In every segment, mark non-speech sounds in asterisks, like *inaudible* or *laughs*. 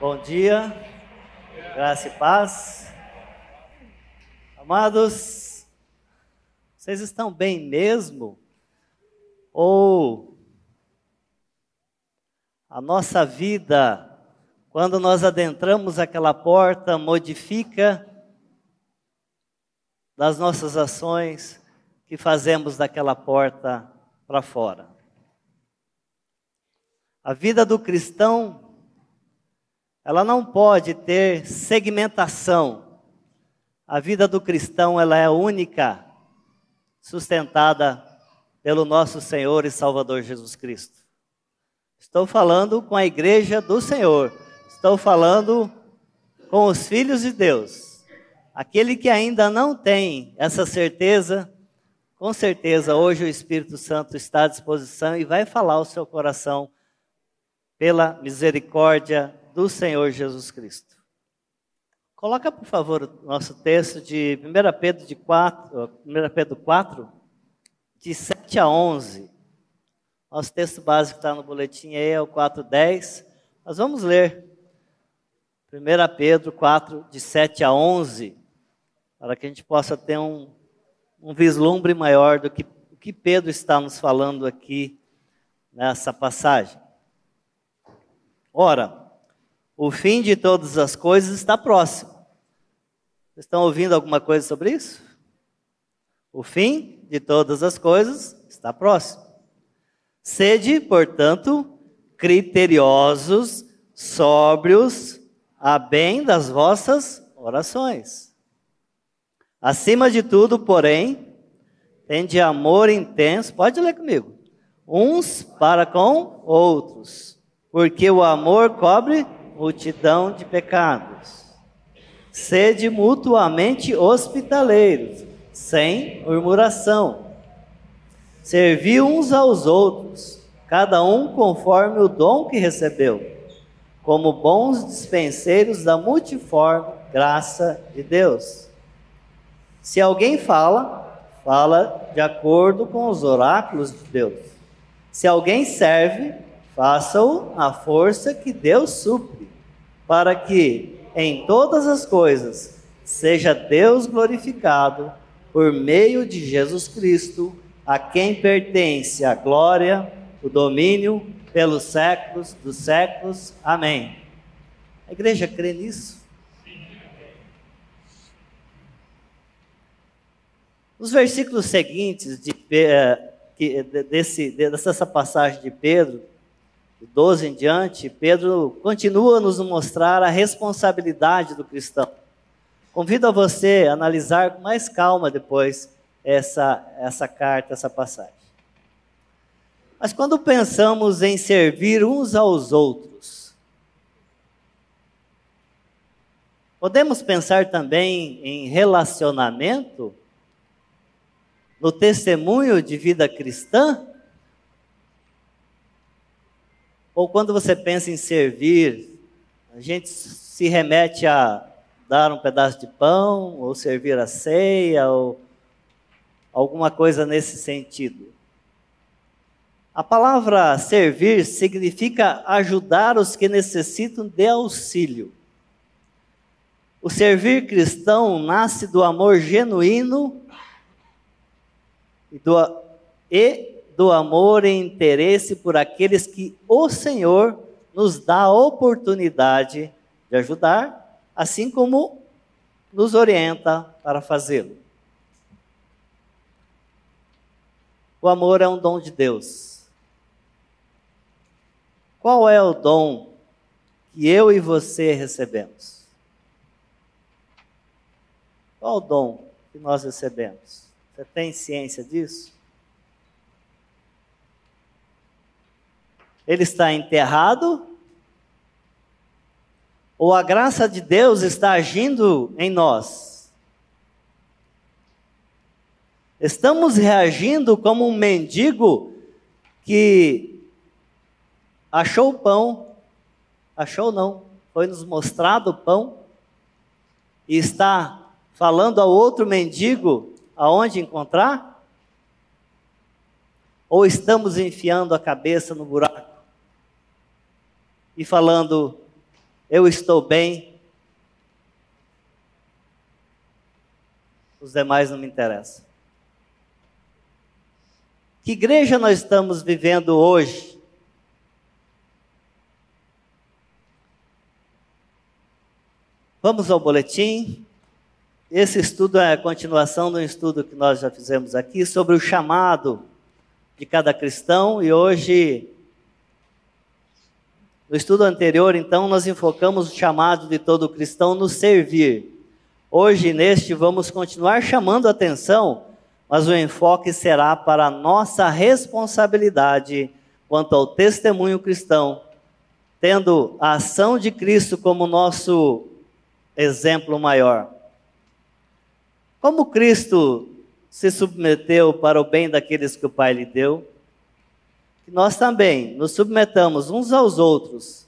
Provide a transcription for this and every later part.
Bom dia, graça e paz. Amados, vocês estão bem mesmo? Ou a nossa vida, quando nós adentramos aquela porta, modifica das nossas ações que fazemos daquela porta para fora? A vida do cristão ela não pode ter segmentação. A vida do cristão ela é única, sustentada pelo nosso Senhor e Salvador Jesus Cristo. Estou falando com a igreja do Senhor. Estou falando com os filhos de Deus. Aquele que ainda não tem essa certeza, com certeza hoje o Espírito Santo está à disposição e vai falar ao seu coração pela misericórdia do Senhor Jesus Cristo. Coloca, por favor, o nosso texto de 1 Pedro, de 4, 1 Pedro 4, de 7 a 11. Nosso texto básico está no boletim aí, é o 4.10. Nós vamos ler 1 Pedro 4, de 7 a 11, para que a gente possa ter um, um vislumbre maior do que, o que Pedro está nos falando aqui nessa passagem. Ora, o fim de todas as coisas está próximo. Vocês estão ouvindo alguma coisa sobre isso? O fim de todas as coisas está próximo. Sede, portanto, criteriosos, sóbrios, a bem das vossas orações. Acima de tudo, porém, tende amor intenso, pode ler comigo, uns para com outros, porque o amor cobre multidão de pecados. Sede mutuamente hospitaleiros, sem murmuração. Servi uns aos outros, cada um conforme o dom que recebeu, como bons dispenseiros da multiforme graça de Deus. Se alguém fala, fala de acordo com os oráculos de Deus. Se alguém serve, faça-o na força que Deus supre para que em todas as coisas seja Deus glorificado por meio de Jesus Cristo, a quem pertence a glória, o domínio pelos séculos dos séculos. Amém. A igreja crê nisso? Os versículos seguintes de, de, desse, dessa passagem de Pedro 12 em diante, Pedro continua a nos mostrar a responsabilidade do cristão. Convido a você a analisar com mais calma depois essa, essa carta, essa passagem. Mas quando pensamos em servir uns aos outros, podemos pensar também em relacionamento, no testemunho de vida cristã? Ou quando você pensa em servir, a gente se remete a dar um pedaço de pão, ou servir a ceia, ou alguma coisa nesse sentido. A palavra servir significa ajudar os que necessitam de auxílio. O servir cristão nasce do amor genuíno e do, e do amor e interesse por aqueles que o Senhor nos dá a oportunidade de ajudar, assim como nos orienta para fazê-lo. O amor é um dom de Deus. Qual é o dom que eu e você recebemos? Qual o dom que nós recebemos? Você tem ciência disso? Ele está enterrado? Ou a graça de Deus está agindo em nós? Estamos reagindo como um mendigo que achou o pão, achou não, foi nos mostrado o pão, e está falando ao outro mendigo aonde encontrar? Ou estamos enfiando a cabeça no buraco? E falando: eu estou bem, os demais não me interessam. Que igreja nós estamos vivendo hoje? Vamos ao boletim. Esse estudo é a continuação do estudo que nós já fizemos aqui sobre o chamado de cada cristão e hoje no estudo anterior, então, nós enfocamos o chamado de todo cristão no servir. Hoje, neste, vamos continuar chamando a atenção, mas o enfoque será para a nossa responsabilidade quanto ao testemunho cristão, tendo a ação de Cristo como nosso exemplo maior. Como Cristo se submeteu para o bem daqueles que o Pai lhe deu, que nós também nos submetamos uns aos outros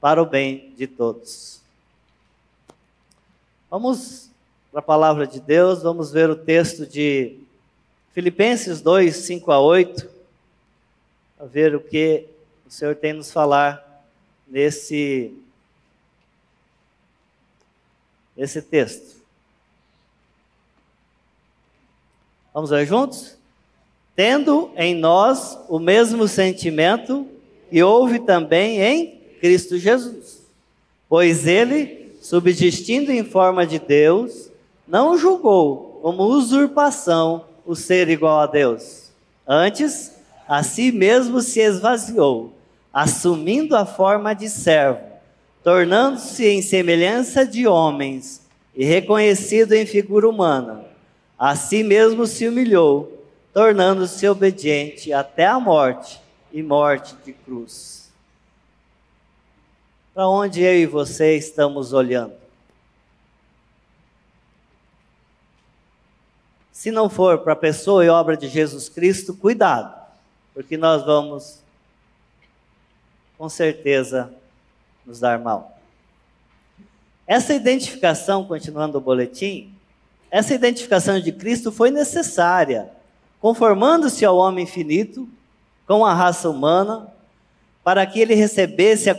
para o bem de todos. Vamos para a palavra de Deus, vamos ver o texto de Filipenses 2, 5 a 8, a ver o que o Senhor tem nos falar nesse, nesse texto. Vamos ver juntos? Tendo em nós o mesmo sentimento que houve também em Cristo Jesus. Pois ele, subsistindo em forma de Deus, não julgou como usurpação o ser igual a Deus. Antes, a si mesmo se esvaziou, assumindo a forma de servo, tornando-se em semelhança de homens e reconhecido em figura humana a si mesmo se humilhou, tornando-se obediente até a morte e morte de cruz. Para onde eu e você estamos olhando? Se não for para a pessoa e obra de Jesus Cristo, cuidado, porque nós vamos, com certeza, nos dar mal. Essa identificação, continuando o boletim, essa identificação de Cristo foi necessária, conformando-se ao homem finito, com a raça humana, para que ele recebesse a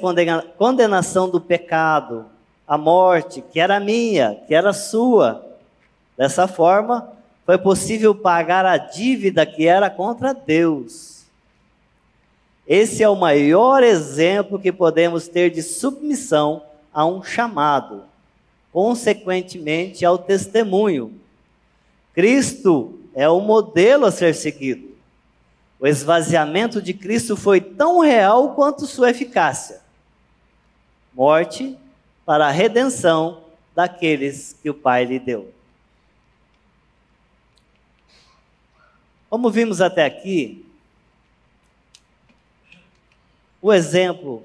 condenação do pecado, a morte, que era minha, que era sua. Dessa forma, foi possível pagar a dívida que era contra Deus. Esse é o maior exemplo que podemos ter de submissão a um chamado consequentemente ao testemunho. Cristo é o modelo a ser seguido. O esvaziamento de Cristo foi tão real quanto sua eficácia. Morte para a redenção daqueles que o Pai lhe deu. Como vimos até aqui, o exemplo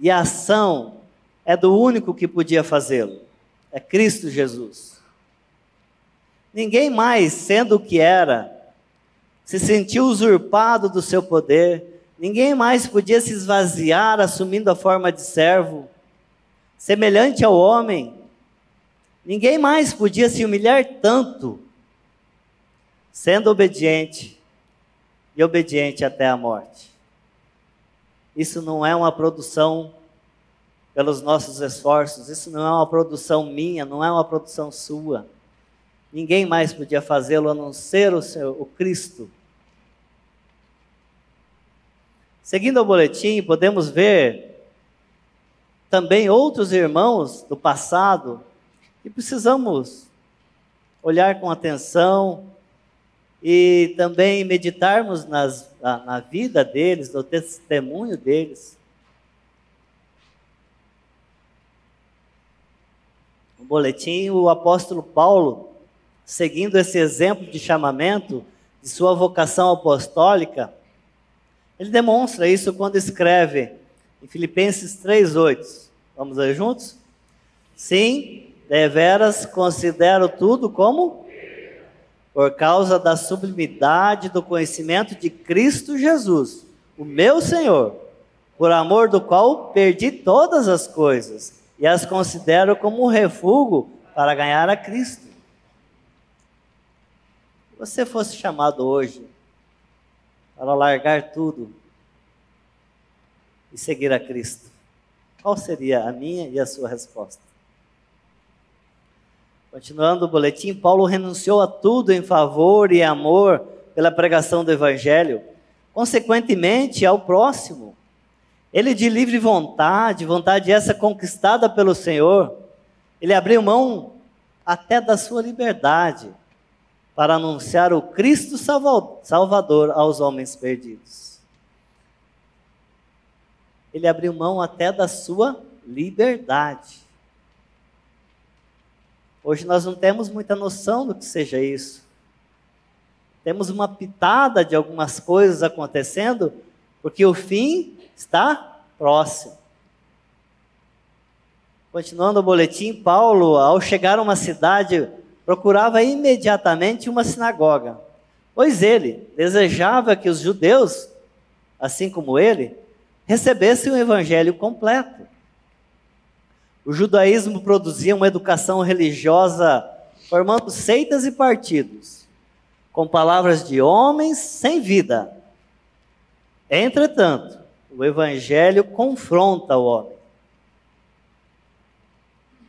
e a ação é do único que podia fazê-lo. É Cristo Jesus. Ninguém mais, sendo o que era, se sentiu usurpado do seu poder, ninguém mais podia se esvaziar assumindo a forma de servo, semelhante ao homem. Ninguém mais podia se humilhar tanto, sendo obediente e obediente até a morte. Isso não é uma produção pelos nossos esforços. Isso não é uma produção minha, não é uma produção sua. Ninguém mais podia fazê-lo a não ser o, seu, o Cristo. Seguindo o boletim, podemos ver também outros irmãos do passado que precisamos olhar com atenção e também meditarmos nas, na, na vida deles, no testemunho deles. no boletim, o apóstolo Paulo, seguindo esse exemplo de chamamento, de sua vocação apostólica, ele demonstra isso quando escreve em Filipenses 3,8. Vamos ler juntos? Sim, deveras considero tudo como por causa da sublimidade do conhecimento de Cristo Jesus, o meu Senhor, por amor do qual perdi todas as coisas e as considero como um refúgio para ganhar a Cristo. Você fosse chamado hoje para largar tudo, e seguir a Cristo? Qual seria a minha e a sua resposta? Continuando o boletim, Paulo renunciou a tudo em favor e amor pela pregação do Evangelho, consequentemente ao próximo. Ele, de livre vontade, vontade essa conquistada pelo Senhor, ele abriu mão até da sua liberdade para anunciar o Cristo Salvador aos homens perdidos. Ele abriu mão até da sua liberdade. Hoje nós não temos muita noção do que seja isso. Temos uma pitada de algumas coisas acontecendo, porque o fim está próximo. Continuando o boletim, Paulo, ao chegar a uma cidade, procurava imediatamente uma sinagoga, pois ele desejava que os judeus, assim como ele, recebessem o evangelho completo. O judaísmo produzia uma educação religiosa formando seitas e partidos, com palavras de homens sem vida. Entretanto, o evangelho confronta o homem.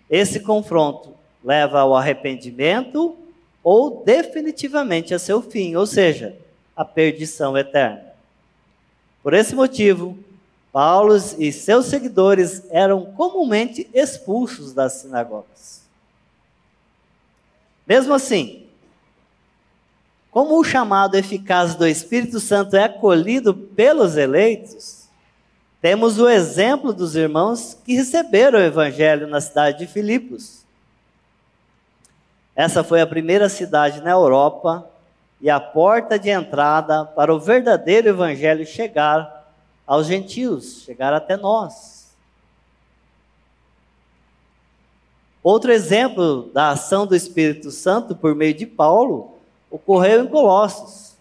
Esse confronto leva ao arrependimento ou definitivamente a seu fim, ou seja, a perdição eterna. Por esse motivo, Paulo e seus seguidores eram comumente expulsos das sinagogas. Mesmo assim, como o chamado eficaz do Espírito Santo é acolhido pelos eleitos, temos o exemplo dos irmãos que receberam o Evangelho na cidade de Filipos. Essa foi a primeira cidade na Europa e a porta de entrada para o verdadeiro Evangelho chegar aos gentios, chegar até nós. Outro exemplo da ação do Espírito Santo por meio de Paulo ocorreu em Colossos.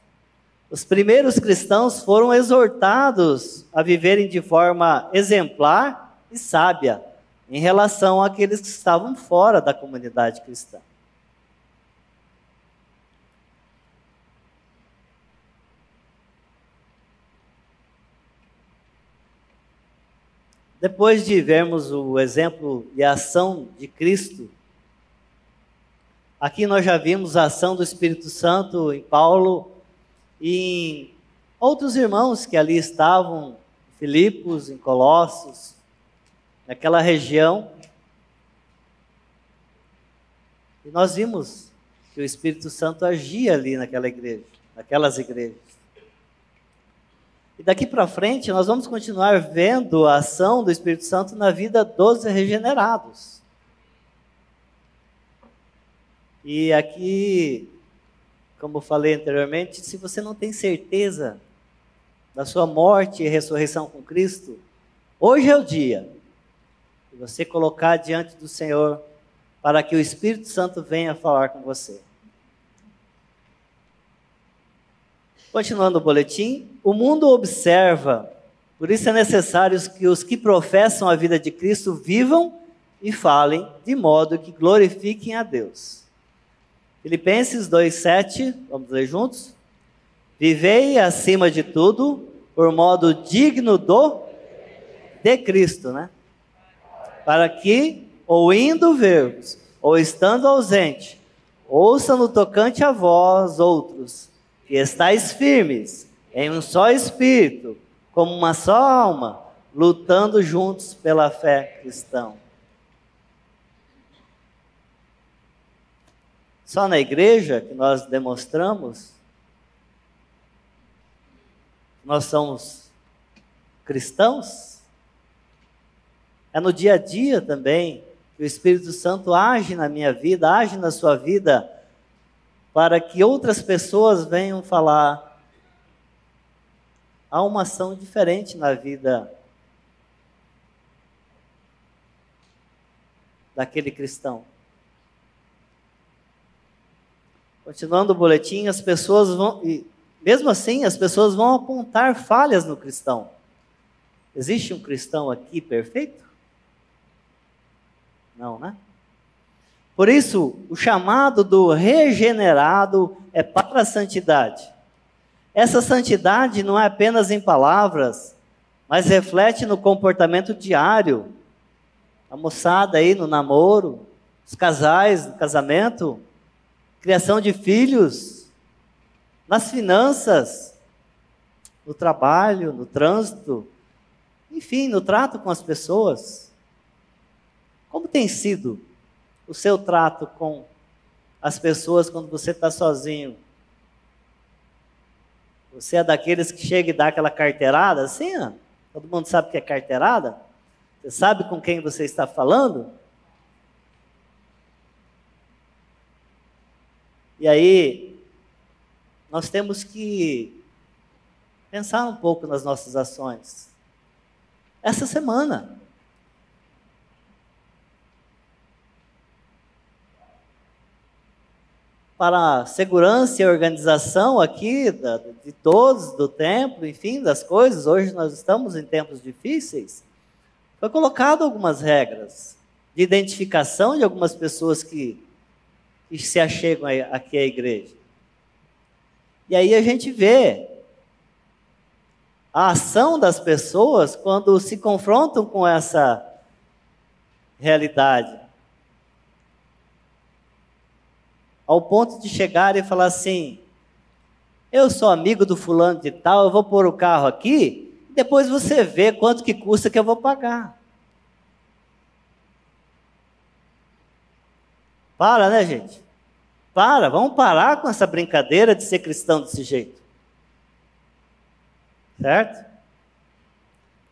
Os primeiros cristãos foram exortados a viverem de forma exemplar e sábia em relação àqueles que estavam fora da comunidade cristã. Depois de vermos o exemplo e a ação de Cristo, aqui nós já vimos a ação do Espírito Santo em Paulo e em outros irmãos que ali estavam, em Filipos, em Colossos, naquela região. E nós vimos que o Espírito Santo agia ali naquela igreja, naquelas igrejas. E daqui para frente nós vamos continuar vendo a ação do Espírito Santo na vida dos regenerados. E aqui, como falei anteriormente, se você não tem certeza da sua morte e ressurreição com Cristo, hoje é o dia de você colocar diante do Senhor para que o Espírito Santo venha falar com você. Continuando o boletim, o mundo observa, por isso é necessário que os que professam a vida de Cristo vivam e falem de modo que glorifiquem a Deus. Filipenses 2,7, vamos ler juntos? Vivei acima de tudo por modo digno do de Cristo, né? Para que, ou indo ver-vos, ou estando ausente, ouça no tocante a vós outros que estáis firmes em um só espírito, como uma só alma, lutando juntos pela fé cristã. Só na igreja que nós demonstramos nós somos cristãos? É no dia a dia também que o Espírito Santo age na minha vida, age na sua vida para que outras pessoas venham falar. Há uma ação diferente na vida daquele cristão. Continuando o boletim, as pessoas vão, e mesmo assim, as pessoas vão apontar falhas no cristão. Existe um cristão aqui perfeito? Não, né? Por isso, o chamado do regenerado é para a santidade. Essa santidade não é apenas em palavras, mas reflete no comportamento diário. A moçada aí no namoro, os casais no casamento, criação de filhos, nas finanças, no trabalho, no trânsito, enfim, no trato com as pessoas. Como tem sido o seu trato com as pessoas quando você está sozinho? Você é daqueles que chega e dá aquela carteirada assim, ó? Todo mundo sabe o que é carteirada? Você sabe com quem você está falando? E aí, nós temos que pensar um pouco nas nossas ações. Essa semana, para a segurança e organização aqui de todos, do templo, enfim, das coisas. Hoje nós estamos em tempos difíceis. Foi colocado algumas regras de identificação de algumas pessoas que, que se achegam aqui à igreja. E aí a gente vê a ação das pessoas quando se confrontam com essa realidade. Ao ponto de chegar e falar assim: eu sou amigo do fulano de tal, eu vou pôr o carro aqui, depois você vê quanto que custa que eu vou pagar. Para, né, gente? Para, vamos parar com essa brincadeira de ser cristão desse jeito. Certo?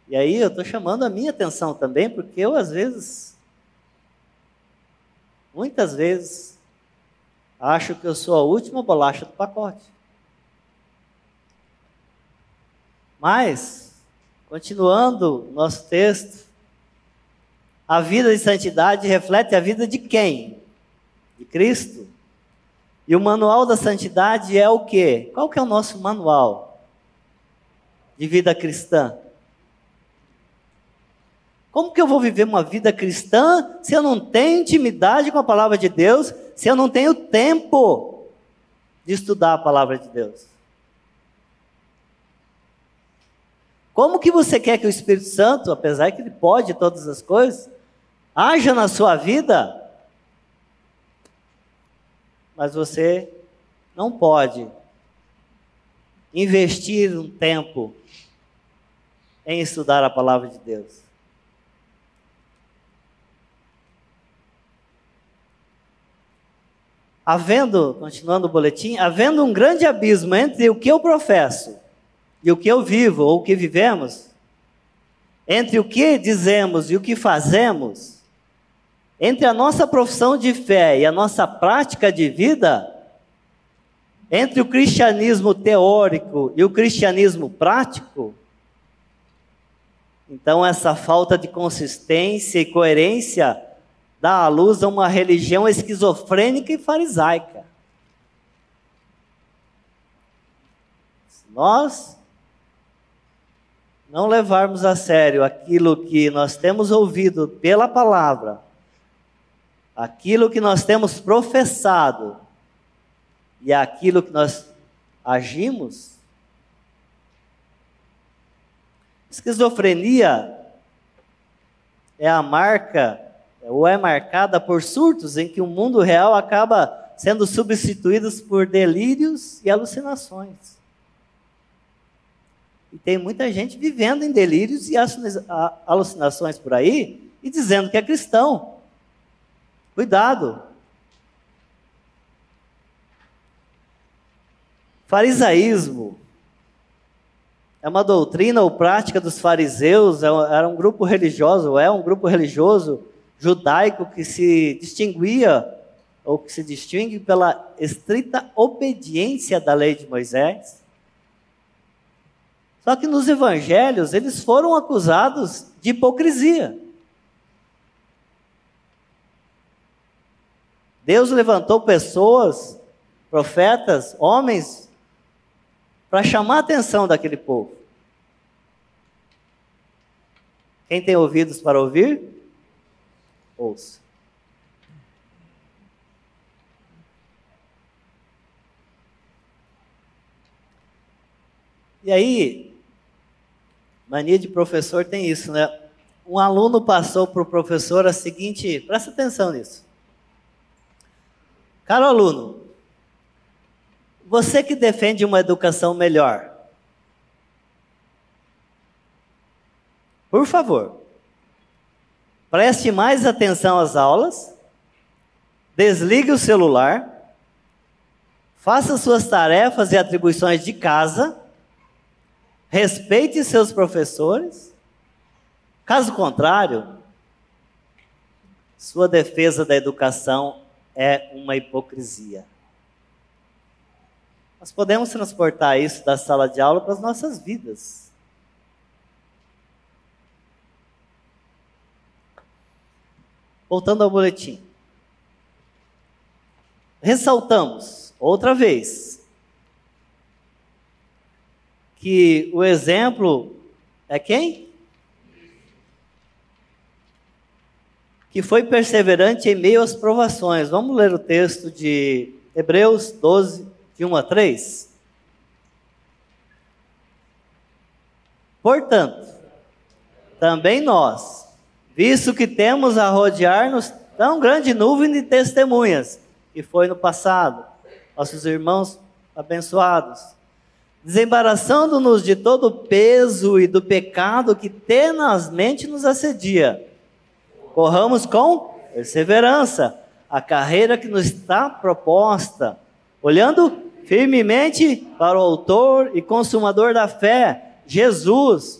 E aí eu estou chamando a minha atenção também, porque eu às vezes, muitas vezes, acho que eu sou a última bolacha do pacote. Mas, continuando nosso texto, a vida de santidade reflete a vida de quem? De Cristo. E o manual da santidade é o quê? Qual que é o nosso manual de vida cristã? Como que eu vou viver uma vida cristã se eu não tenho intimidade com a palavra de Deus, se eu não tenho tempo de estudar a palavra de Deus? Como que você quer que o Espírito Santo, apesar que ele pode todas as coisas, haja na sua vida, mas você não pode investir um tempo em estudar a palavra de Deus? Havendo, continuando o boletim, havendo um grande abismo entre o que eu professo e o que eu vivo ou o que vivemos, entre o que dizemos e o que fazemos, entre a nossa profissão de fé e a nossa prática de vida, entre o cristianismo teórico e o cristianismo prático, então essa falta de consistência e coerência dá à luz a uma religião esquizofrênica e farisaica. Se nós não levarmos a sério aquilo que nós temos ouvido pela palavra, aquilo que nós temos professado e aquilo que nós agimos, esquizofrenia é a marca ou é marcada por surtos em que o mundo real acaba sendo substituído por delírios e alucinações. E tem muita gente vivendo em delírios e alucinações por aí e dizendo que é cristão. Cuidado. Farisaísmo é uma doutrina ou prática dos fariseus, é era um grupo religioso, é um grupo religioso judaico que se distinguia ou que se distingue pela estrita obediência da lei de Moisés. Só que nos evangelhos eles foram acusados de hipocrisia. Deus levantou pessoas, profetas, homens, para chamar a atenção daquele povo. Quem tem ouvidos para ouvir? Ouça. E aí, Mania de professor tem isso, né? Um aluno passou para o professor a seguinte, presta atenção nisso. Caro aluno, você que defende uma educação melhor, por favor, preste mais atenção às aulas, desligue o celular, faça suas tarefas e atribuições de casa respeite seus professores. Caso contrário, sua defesa da educação é uma hipocrisia. Nós podemos transportar isso da sala de aula para as nossas vidas. Voltando ao boletim. Ressaltamos, outra vez, que o exemplo é quem? Que foi perseverante em meio às provações. Vamos ler o texto de Hebreus 12, de 1 a 3. Portanto, também nós, visto que temos a rodear-nos tão grande nuvem de testemunhas, que foi no passado, nossos irmãos abençoados, desembaraçando-nos de todo o peso e do pecado que tenazmente nos assedia. Corramos com perseverança a carreira que nos está proposta, olhando firmemente para o Autor e Consumador da fé, Jesus,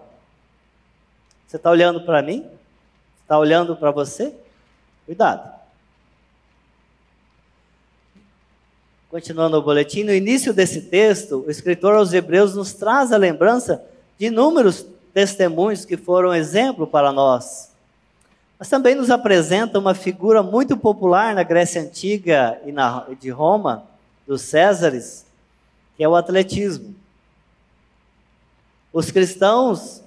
Você está olhando para mim? Está olhando para você? Cuidado. Continuando o boletim, no início desse texto, o escritor aos Hebreus nos traz a lembrança de inúmeros testemunhos que foram exemplo para nós. Mas também nos apresenta uma figura muito popular na Grécia Antiga e na, de Roma, dos Césares, que é o atletismo. Os cristãos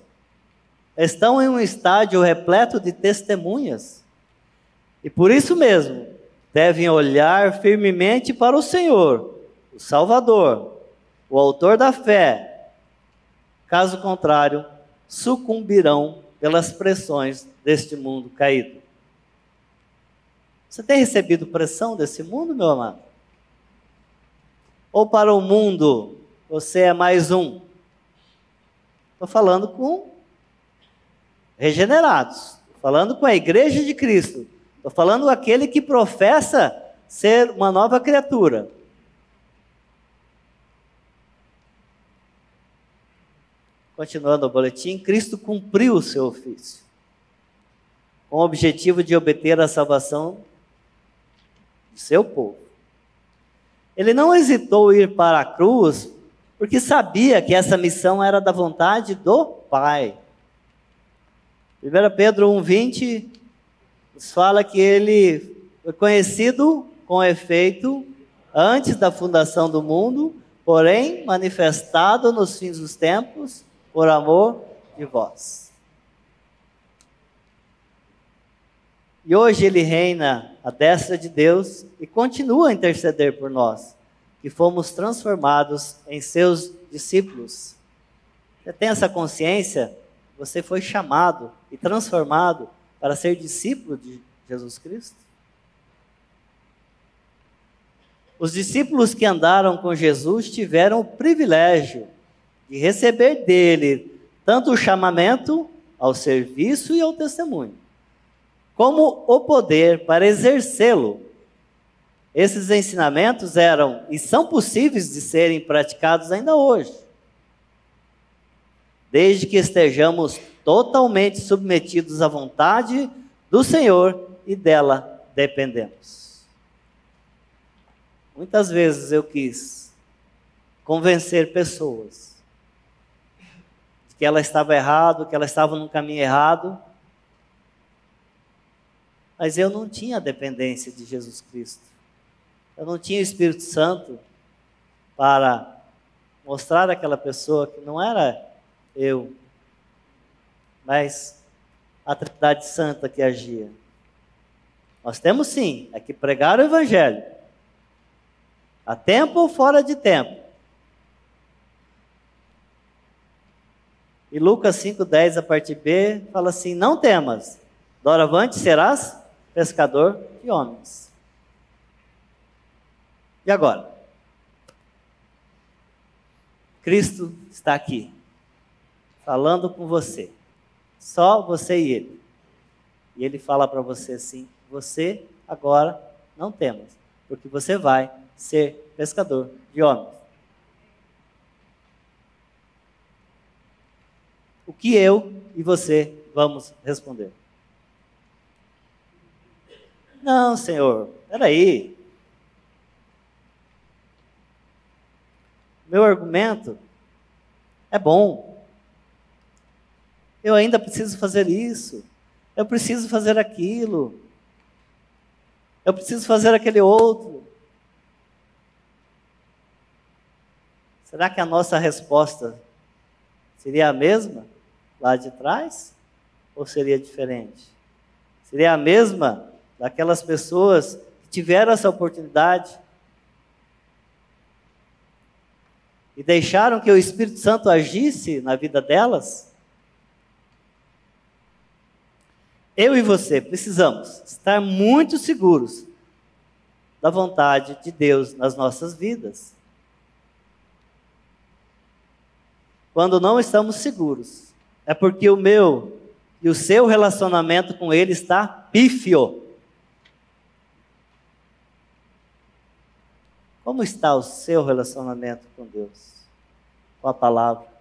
estão em um estádio repleto de testemunhas. E por isso mesmo, devem olhar firmemente para o Senhor, o Salvador, o Autor da fé. Caso contrário, sucumbirão pelas pressões deste mundo caído. Você tem recebido pressão desse mundo, meu amado? Ou para o mundo você é mais um? Estou falando com regenerados, falando com a igreja de Cristo, Estou falando aquele que professa ser uma nova criatura. Continuando o boletim, Cristo cumpriu o seu ofício, com o objetivo de obter a salvação do seu povo. Ele não hesitou em ir para a cruz, porque sabia que essa missão era da vontade do Pai. 1 Pedro 1,20 nos fala que ele foi conhecido com efeito antes da fundação do mundo, porém manifestado nos fins dos tempos por amor de vós. E hoje ele reina à destra de Deus e continua a interceder por nós, que fomos transformados em seus discípulos. Você tem essa consciência? Você foi chamado e transformado para ser discípulo de Jesus Cristo? Os discípulos que andaram com Jesus tiveram o privilégio de receber dele tanto o chamamento ao serviço e ao testemunho, como o poder para exercê-lo. Esses ensinamentos eram e são possíveis de serem praticados ainda hoje, desde que estejamos totalmente submetidos à vontade do Senhor e dela dependemos. Muitas vezes eu quis convencer pessoas de que ela estava errado, que ela estava no caminho errado, Mas eu não tinha dependência de Jesus Cristo. Eu não tinha o Espírito Santo para mostrar àquela pessoa que não era eu, mas a Trindade Santa que agia. Nós temos sim, é que pregar o Evangelho, a tempo ou fora de tempo. E Lucas 5,10, a parte B, fala assim: Não temas, doravante serás pescador de homens. E agora? Cristo está aqui, falando com você, só você e Ele. E Ele fala para você assim: Você agora não temas, porque você vai ser pescador de homens. O que eu e você vamos responder? Não, Senhor, peraí. Meu argumento é bom. Eu ainda preciso fazer isso. Eu preciso fazer aquilo. Eu preciso fazer aquele outro. Será que a nossa resposta seria a mesma lá de trás? Ou seria diferente? Seria a mesma daquelas pessoas que tiveram essa oportunidade e deixaram que o Espírito Santo agisse na vida delas? Eu e você precisamos estar muito seguros da vontade de Deus nas nossas vidas. Quando não estamos seguros, é porque o meu e o seu relacionamento com Ele está pífio. Como está o seu relacionamento com Deus? Com a palavra?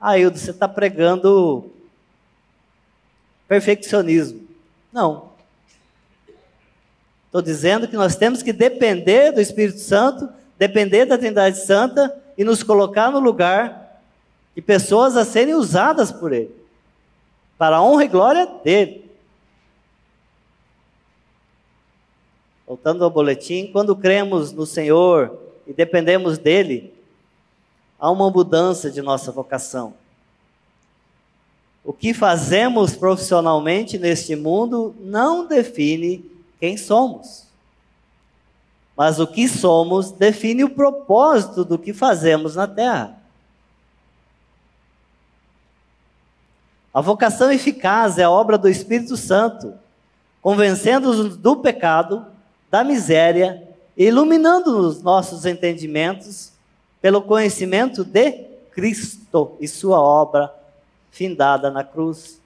Ah, Hildo, você está pregando perfeccionismo. Não. Estou dizendo que nós temos que depender do Espírito Santo depender da Trindade Santa e nos colocar no lugar de pessoas a serem usadas por Ele, para a honra e glória dele. Voltando ao boletim, quando cremos no Senhor e dependemos dele, há uma mudança de nossa vocação. O que fazemos profissionalmente neste mundo não define quem somos. Mas o que somos define o propósito do que fazemos na terra. A vocação eficaz é a obra do Espírito Santo, convencendo-nos do pecado, da miséria, iluminando os nossos entendimentos pelo conhecimento de Cristo e sua obra findada na cruz,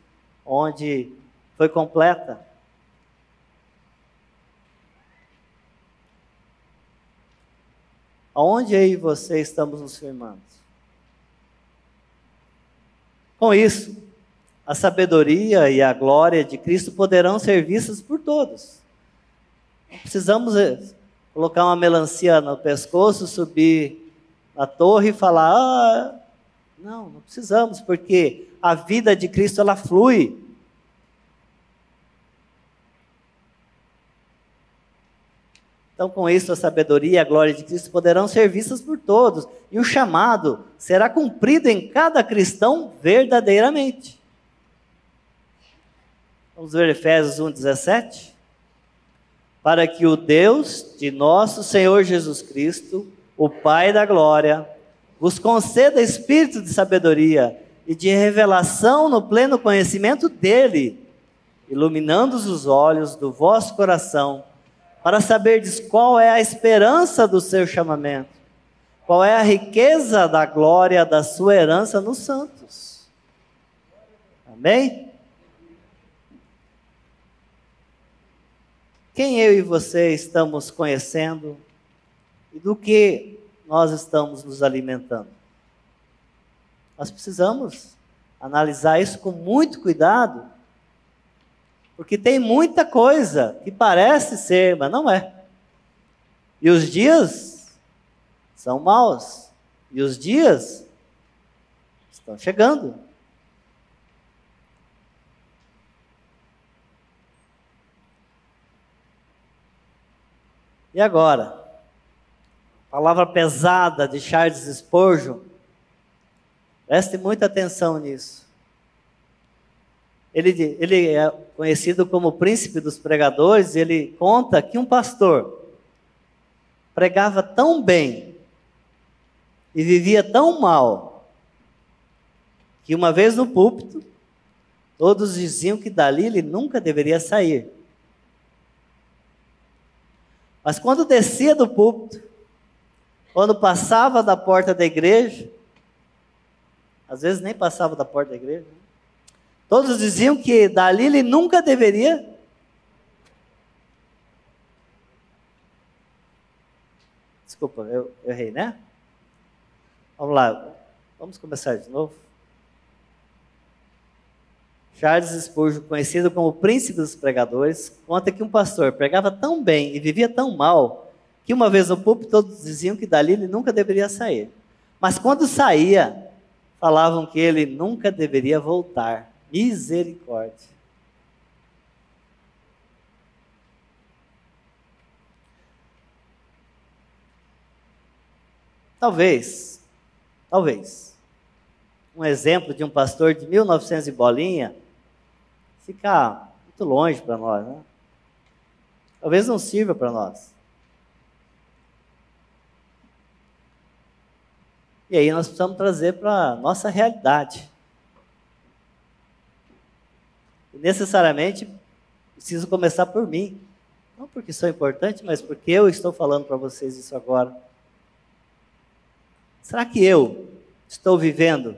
onde foi completa Aonde eu e você estamos nos firmando? Com isso, a sabedoria e a glória de Cristo poderão ser vistas por todos. Não precisamos eh, colocar uma melancia no pescoço, subir na torre e falar: ah, não, não precisamos, porque a vida de Cristo ela flui Então, com isso, a sabedoria e a glória de Cristo poderão ser vistas por todos, e o chamado será cumprido em cada cristão verdadeiramente. Vamos ver Efésios 1,17? Para que o Deus de nosso Senhor Jesus Cristo, o Pai da glória, vos conceda espírito de sabedoria e de revelação no pleno conhecimento dele, iluminando os olhos do vosso coração para saberdes qual é a esperança do seu chamamento, qual é a riqueza da glória da sua herança nos santos. Amém? Quem eu e você estamos conhecendo e do que nós estamos nos alimentando? Nós precisamos analisar isso com muito cuidado Porque tem muita coisa que parece ser, mas não é. E os dias são maus. E os dias estão chegando. E agora? Palavra pesada de Charles Spurgeon. Preste muita atenção nisso. Ele, ele é conhecido como príncipe dos pregadores. Ele conta que um pastor pregava tão bem e vivia tão mal que uma vez no púlpito todos diziam que dali ele nunca deveria sair. Mas quando descia do púlpito, quando passava da porta da igreja, às vezes nem passava da porta da igreja, todos diziam que dali ele nunca deveria Desculpa, eu, eu errei, né? Vamos lá, vamos começar de novo. Charles Spurgeon, conhecido como o príncipe dos pregadores, conta que um pastor pregava tão bem e vivia tão mal que uma vez no púlpito todos diziam que dali ele nunca deveria sair. Mas quando saía, falavam que ele nunca deveria voltar. Misericórdia. Talvez, talvez, um exemplo de um pastor de 1900 e bolinha fica muito longe para nós, né? Talvez não sirva para nós. E aí nós precisamos trazer para a nossa realidade. E necessariamente preciso começar por mim. Não porque sou importante, mas porque eu estou falando para vocês isso agora. Será que eu estou vivendo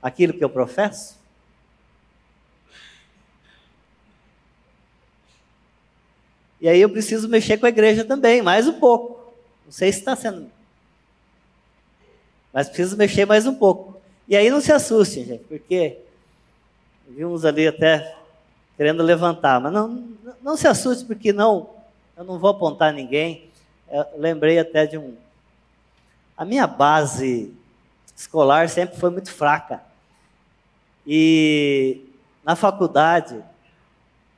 aquilo que eu professo? E aí eu preciso mexer com a igreja também, mais um pouco. Não sei se está sendo. Mas preciso mexer mais um pouco. E aí não se assustem, gente, porque vimos ali até querendo levantar. Mas não, não se assuste, porque não, eu não vou apontar ninguém. Eu lembrei até de um. A minha base escolar sempre foi muito fraca. E na faculdade,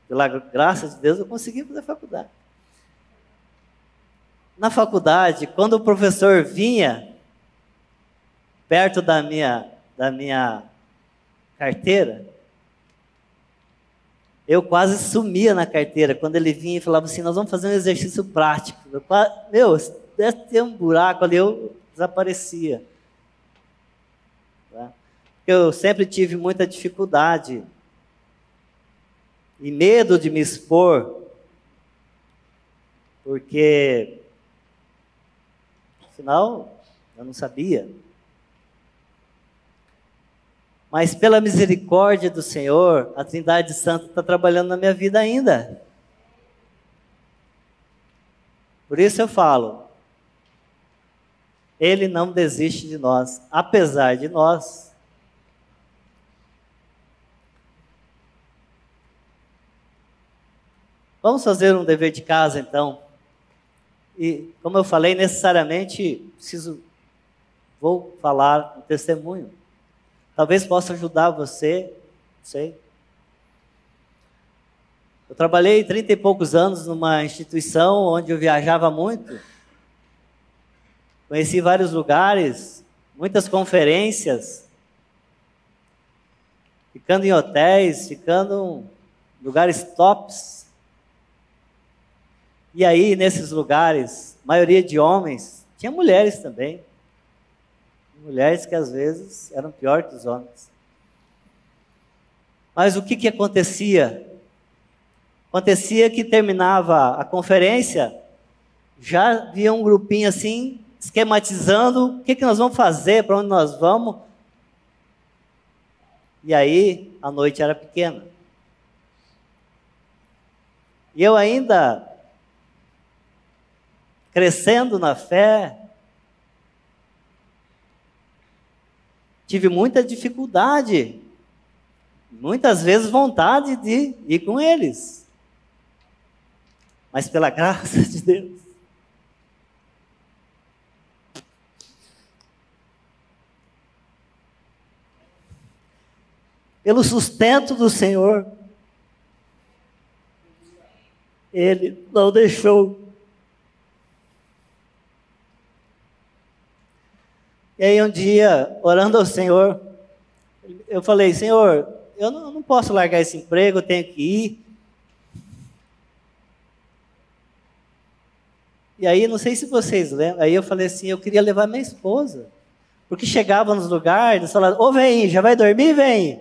pela graça de Deus, eu consegui fazer faculdade. Na faculdade, quando o professor vinha perto da minha, da minha carteira, eu quase sumia na carteira. Quando ele vinha e falava assim, nós vamos fazer um exercício prático. Eu, meu, deve ter um buraco ali, eu desaparecia. Tá? Eu sempre tive muita dificuldade e medo de me expor, porque, afinal, eu não sabia. Mas pela misericórdia do Senhor, a Trindade Santa está trabalhando na minha vida ainda. Por isso eu falo, Ele não desiste de nós, apesar de nós Vamos fazer um dever de casa, então. E, como eu falei, necessariamente preciso, vou falar um testemunho. Talvez possa ajudar você, não sei. Eu trabalhei 30 e poucos anos numa instituição onde eu viajava muito. Conheci vários lugares, muitas conferências, ficando em hotéis, ficando em lugares tops. E aí, nesses lugares, maioria de homens, tinha mulheres também. Mulheres que às vezes eram pior que os homens. Mas o que, que acontecia? Acontecia que terminava a conferência, já havia um grupinho assim, esquematizando o que, que nós vamos fazer, para onde nós vamos. E aí a noite era pequena. E eu ainda crescendo na fé. Tive muita dificuldade Muitas vezes vontade de ir com eles. Mas pela graça de Deus. Pelo sustento do Senhor, Ele não deixou. E aí um dia, orando ao Senhor, eu falei, Senhor, eu não, não posso largar esse emprego, eu tenho que ir. E aí, não sei se vocês lembram, aí eu falei assim, eu queria levar minha esposa. Porque chegava nos lugares, falavam, ô vem, já vai dormir, vem.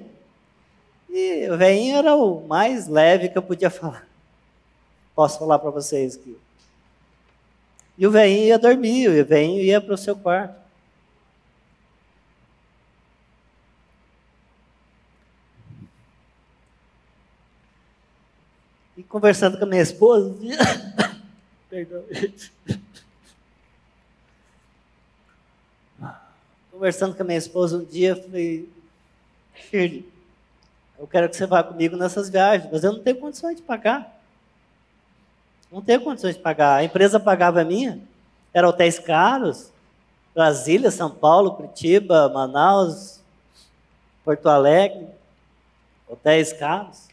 E o veinho era o mais leve que eu podia falar. Posso falar para vocês aqui. E o veinho ia dormir, o veinho ia para o seu quarto. Conversando com a minha esposa, *laughs* perdão, gente. Conversando com a minha esposa um dia, eu falei, Shirley, eu quero que você vá comigo nessas viagens, mas eu não tenho condições de pagar. Não tenho condições de pagar. A empresa pagava a minha, eram hotéis caros, Brasília, São Paulo, Curitiba, Manaus, Porto Alegre, hotéis caros.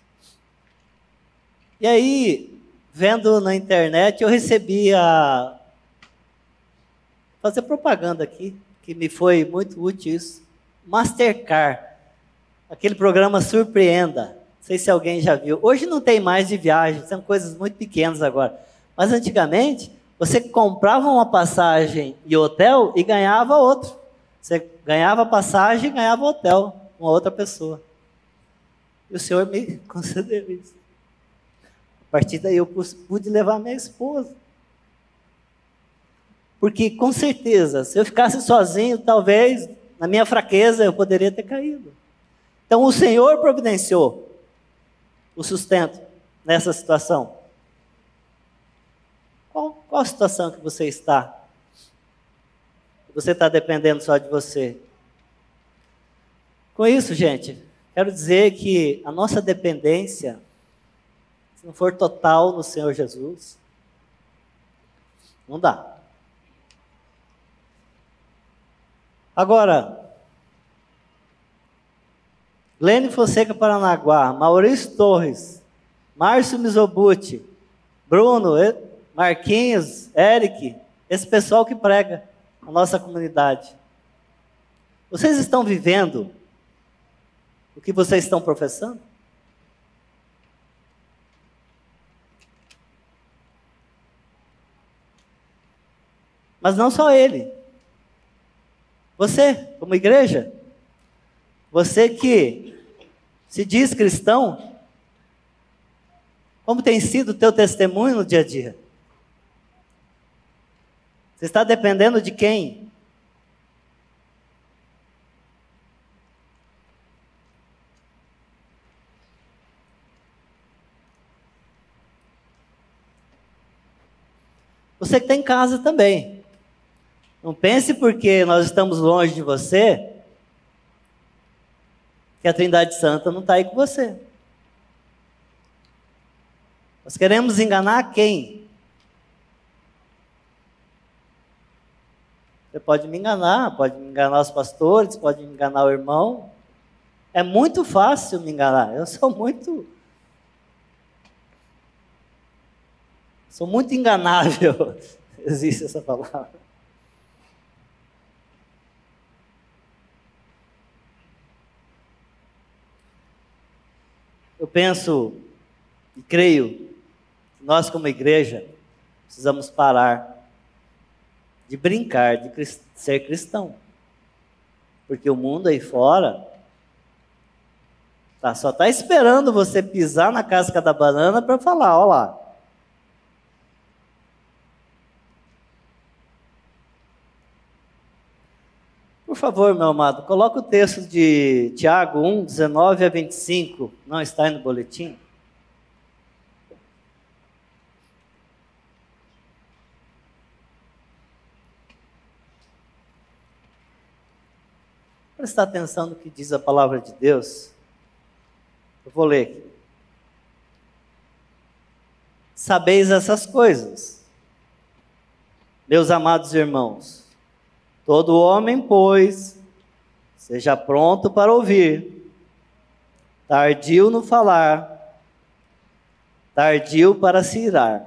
E aí, vendo na internet, eu recebi a. fazer propaganda aqui, que me foi muito útil isso. Mastercard, aquele programa Surpreenda. Não sei se alguém já viu. Hoje não tem mais de viagem, são coisas muito pequenas agora. Mas antigamente, você comprava uma passagem e hotel e ganhava outro. Você ganhava passagem e ganhava hotel, uma outra pessoa. E o Senhor me *laughs* concedeu isso partir daí eu pude levar minha esposa. Porque com certeza, se eu ficasse sozinho, talvez na minha fraqueza eu poderia ter caído. Então o Senhor providenciou o sustento nessa situação. Qual, qual a situação que você está? Você está dependendo só de você. Com isso, gente, quero dizer que a nossa dependência se não for total no Senhor Jesus, não dá. Agora, Lene Fonseca Paranaguá, Maurício Torres, Márcio Mizobuti, Bruno, Marquinhos, Eric, esse pessoal que prega a nossa comunidade. Vocês estão vivendo o que vocês estão professando? Mas não só ele. Você, como igreja, você que se diz cristão, como tem sido o teu testemunho no dia a dia? Você está dependendo de quem? Você que está em casa também. Não pense porque nós estamos longe de você que a Trindade Santa não está aí com você. Nós queremos enganar quem? Você pode me enganar, pode me enganar os pastores, pode me enganar o irmão. É muito fácil me enganar. Eu sou muito. Sou muito enganável. *laughs* Existe essa palavra. Eu penso e creio que nós, como igreja, precisamos parar de brincar de ser cristão. Porque o mundo aí fora tá, só está esperando você pisar na casca da banana para falar: olha lá, Por favor, meu amado, coloque o texto de Tiago 1, 19 a 25. Não está aí no boletim? Prestar atenção no que diz a palavra de Deus. Eu vou ler aqui. Sabeis essas coisas, meus amados irmãos. Todo homem, pois, seja pronto para ouvir, tardio no falar, tardio para se irar.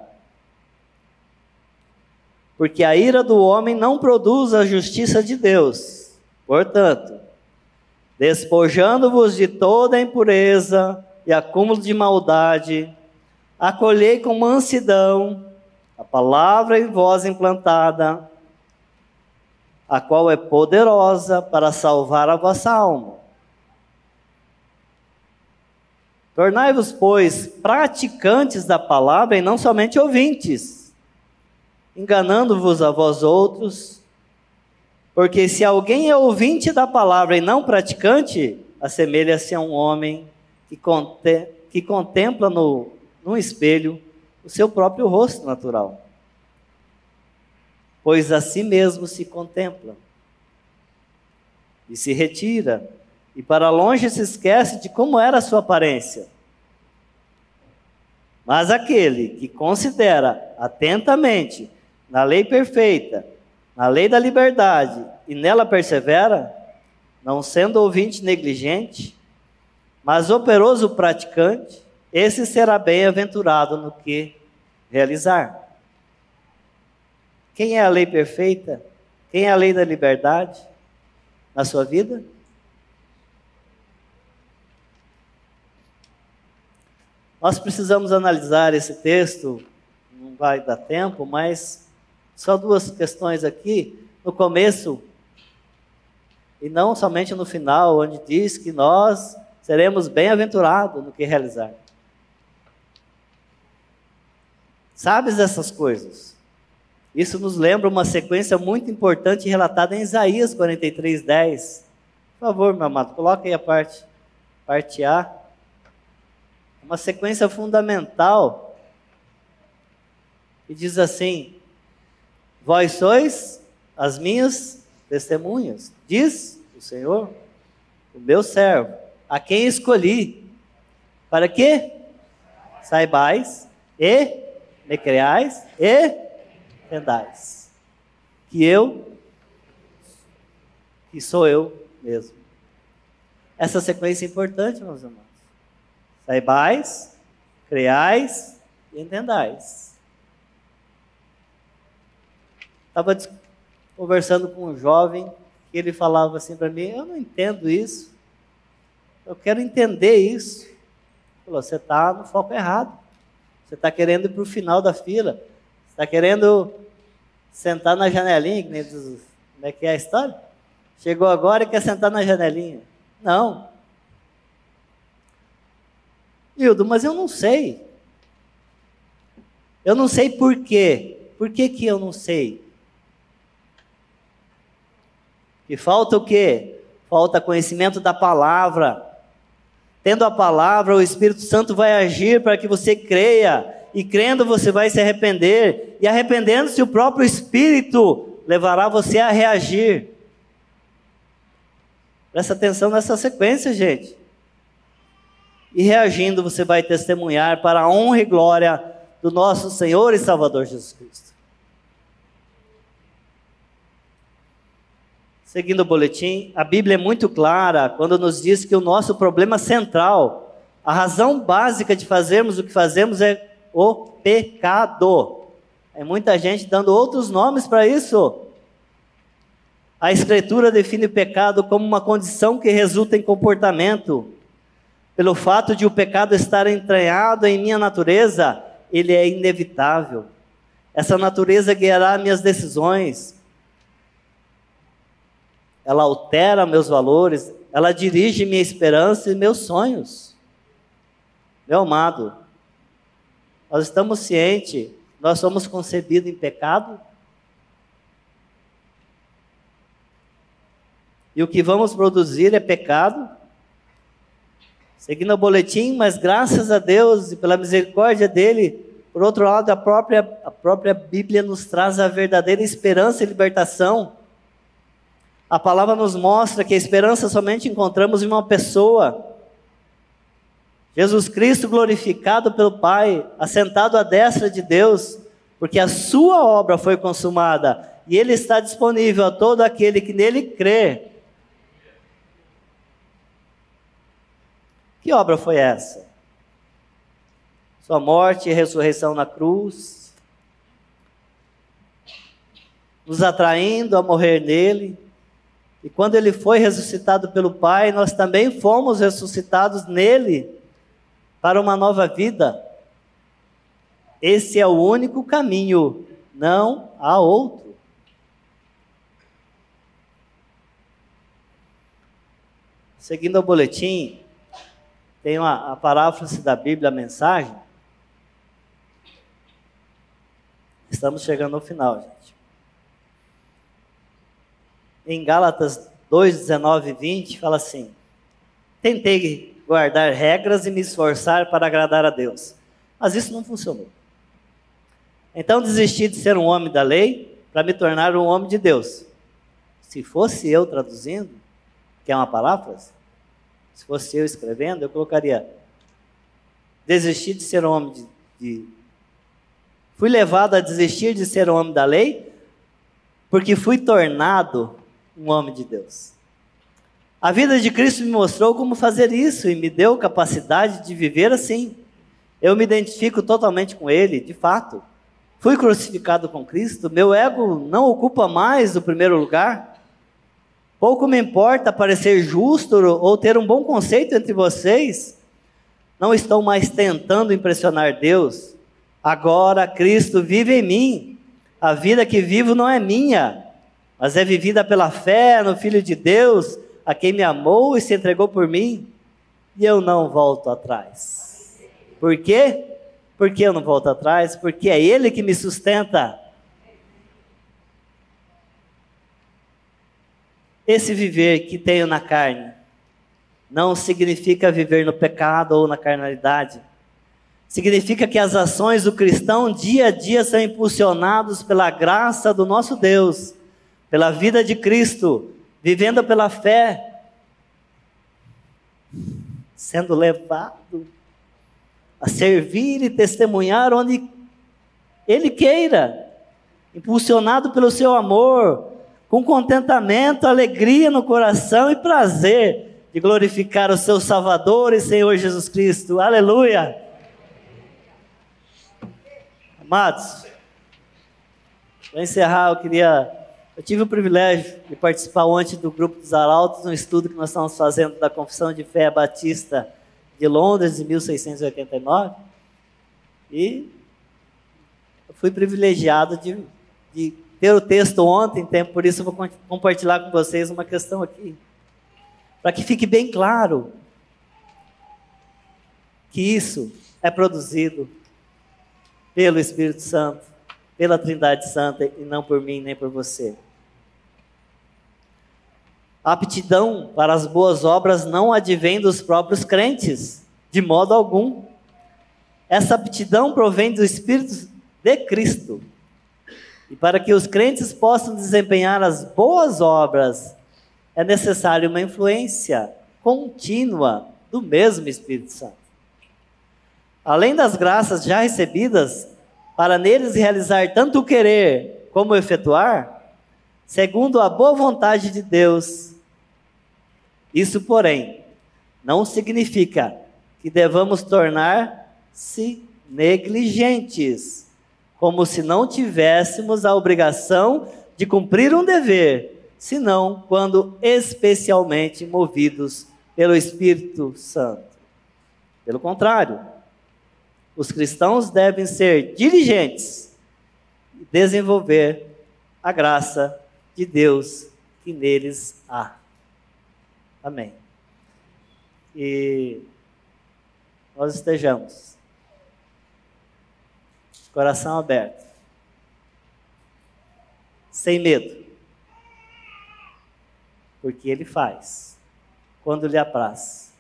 Porque a ira do homem não produz a justiça de Deus. Portanto, despojando-vos de toda a impureza e acúmulo de maldade, acolhei com mansidão a palavra em vós implantada, a qual é poderosa para salvar a vossa alma. Tornai-vos, pois, praticantes da palavra e não somente ouvintes, enganando-vos a vós outros, porque se alguém é ouvinte da palavra e não praticante, assemelha-se a um homem que, que contempla no, no espelho o seu próprio rosto natural pois a si mesmo se contempla e se retira, e para longe se esquece de como era a sua aparência. Mas aquele que considera atentamente na lei perfeita, na lei da liberdade, e nela persevera, não sendo ouvinte negligente, mas operoso praticante, esse será bem-aventurado no que realizar. Quem é a lei perfeita? Quem é a lei da liberdade na sua vida? Nós precisamos analisar esse texto, não vai dar tempo, mas só duas questões aqui. No começo, e não somente no final, onde diz que nós seremos bem-aventurados no que realizar. Sabes essas coisas? Isso nos lembra uma sequência muito importante relatada em Isaías 43, 10. Por favor, meu amado, coloque aí a parte, parte A. Uma sequência fundamental. E diz assim: Vós sois as minhas testemunhas, diz o Senhor, o meu servo, a quem escolhi. Para quê? Saibais e me creais e entendais que eu, que sou eu mesmo. Essa sequência é importante, meus irmãos. Saibais, creais e entendais. Estava conversando com um jovem que ele falava assim para mim: Eu não entendo isso. Eu quero entender isso. Ele falou: Você está no foco errado. Você está querendo ir para o final da fila. Está querendo sentar na janelinha, como é que é a história? Chegou agora e quer sentar na janelinha. Não. Hildo, mas eu não sei. Eu não sei por quê. Por que, que eu não sei? Que falta o quê? Falta conhecimento da palavra. Tendo a palavra, o Espírito Santo vai agir para que você creia e crendo você vai se arrepender, e arrependendo-se, o próprio Espírito levará você a reagir. Presta atenção nessa sequência, gente. E reagindo, você vai testemunhar para a honra e glória do nosso Senhor e Salvador Jesus Cristo. Seguindo o boletim, a Bíblia é muito clara quando nos diz que o nosso problema central, a razão básica de fazermos o que fazemos é o pecado. É muita gente dando outros nomes para isso. A Escritura define o pecado como uma condição que resulta em comportamento. Pelo fato de o pecado estar entranhado em minha natureza, ele é inevitável. Essa natureza guiará minhas decisões. Ela altera meus valores, ela dirige minha esperança e meus sonhos. Meu amado, nós estamos cientes, nós somos concebidos em pecado. E o que vamos produzir é pecado. Seguindo o boletim, mas graças a Deus e pela misericórdia dele, por outro lado, a própria, a própria Bíblia nos traz a verdadeira esperança e libertação. A palavra nos mostra que a esperança somente encontramos em uma pessoa, Jesus Cristo glorificado pelo Pai, assentado à destra de Deus, porque a sua obra foi consumada e ele está disponível a todo aquele que nele crê. Que obra foi essa? Sua morte e ressurreição na cruz, nos atraindo a morrer nele. E quando ele foi ressuscitado pelo Pai, nós também fomos ressuscitados nele para uma nova vida. Esse é o único caminho, não há outro. Seguindo o boletim, tem uma, a paráfrase da Bíblia, a mensagem. Estamos chegando ao final, gente. Em Gálatas 2, 19 e 20, fala assim: Tentei guardar regras e me esforçar para agradar a Deus, mas isso não funcionou. Então desisti de ser um homem da lei para me tornar um homem de Deus. Se fosse eu traduzindo, que é uma palavra, se fosse eu escrevendo, eu colocaria: desisti de ser um homem de, de. Fui levado a desistir de ser um homem da lei, porque fui tornado um homem de Deus. A vida de Cristo me mostrou como fazer isso e me deu capacidade de viver assim. Eu me identifico totalmente com Ele, de fato. Fui crucificado com Cristo, meu ego não ocupa mais o primeiro lugar. Pouco me importa parecer justo ou ter um bom conceito entre vocês. Não estou mais tentando impressionar Deus. Agora Cristo vive em mim. A vida que vivo não é minha, mas é vivida pela fé no Filho de Deus, a quem me amou e se entregou por mim. E eu não volto atrás. Por quê? Por que eu não volto atrás? Porque é Ele que me sustenta. Esse viver que tenho na carne não significa viver no pecado ou na carnalidade. Significa que as ações do cristão dia a dia são impulsionados pela graça do nosso Deus, pela vida de Cristo, vivendo pela fé, sendo levado a servir e testemunhar onde Ele queira, impulsionado pelo seu amor, com contentamento, alegria no coração e prazer de glorificar o seu Salvador e Senhor Jesus Cristo. Aleluia! Amados, para encerrar, eu queria. Eu tive o privilégio de participar ontem do grupo dos Arautos, um estudo que nós estamos fazendo da Confissão de Fé Batista de Londres, de 1689. E fui privilegiado de, de ter o texto ontem, então por isso eu vou compartilhar com vocês uma questão aqui. Para que fique bem claro que isso é produzido pelo Espírito Santo, pela Trindade Santa e não por mim nem por você. A aptidão para as boas obras não advém dos próprios crentes, de modo algum. Essa aptidão provém do Espírito de Cristo. E para que os crentes possam desempenhar as boas obras, é necessária uma influência contínua do mesmo Espírito Santo. Além das graças já recebidas, para neles realizar tanto o querer como o efetuar, segundo a boa vontade de Deus. Isso, porém, não significa que devamos tornar-se negligentes como se não tivéssemos a obrigação de cumprir um dever, senão quando especialmente movidos pelo Espírito Santo. Pelo contrário, os cristãos devem ser diligentes e desenvolver a graça de Deus que neles há. Amém. E nós estejamos coração aberto, sem medo, porque Ele faz quando lhe apraz.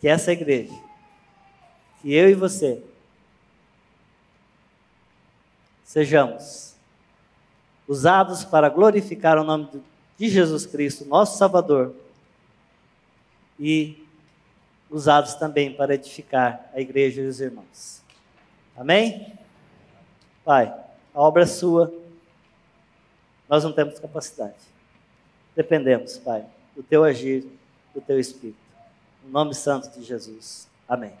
Que essa igreja, que eu e você, sejamos usados para glorificar o nome de Jesus Cristo, nosso Salvador, e usados também para edificar a igreja e os irmãos. Amém? Pai, a obra é sua, nós não temos capacidade. Dependemos, Pai, do teu agir, do teu espírito. No nome santo de Jesus. Amém.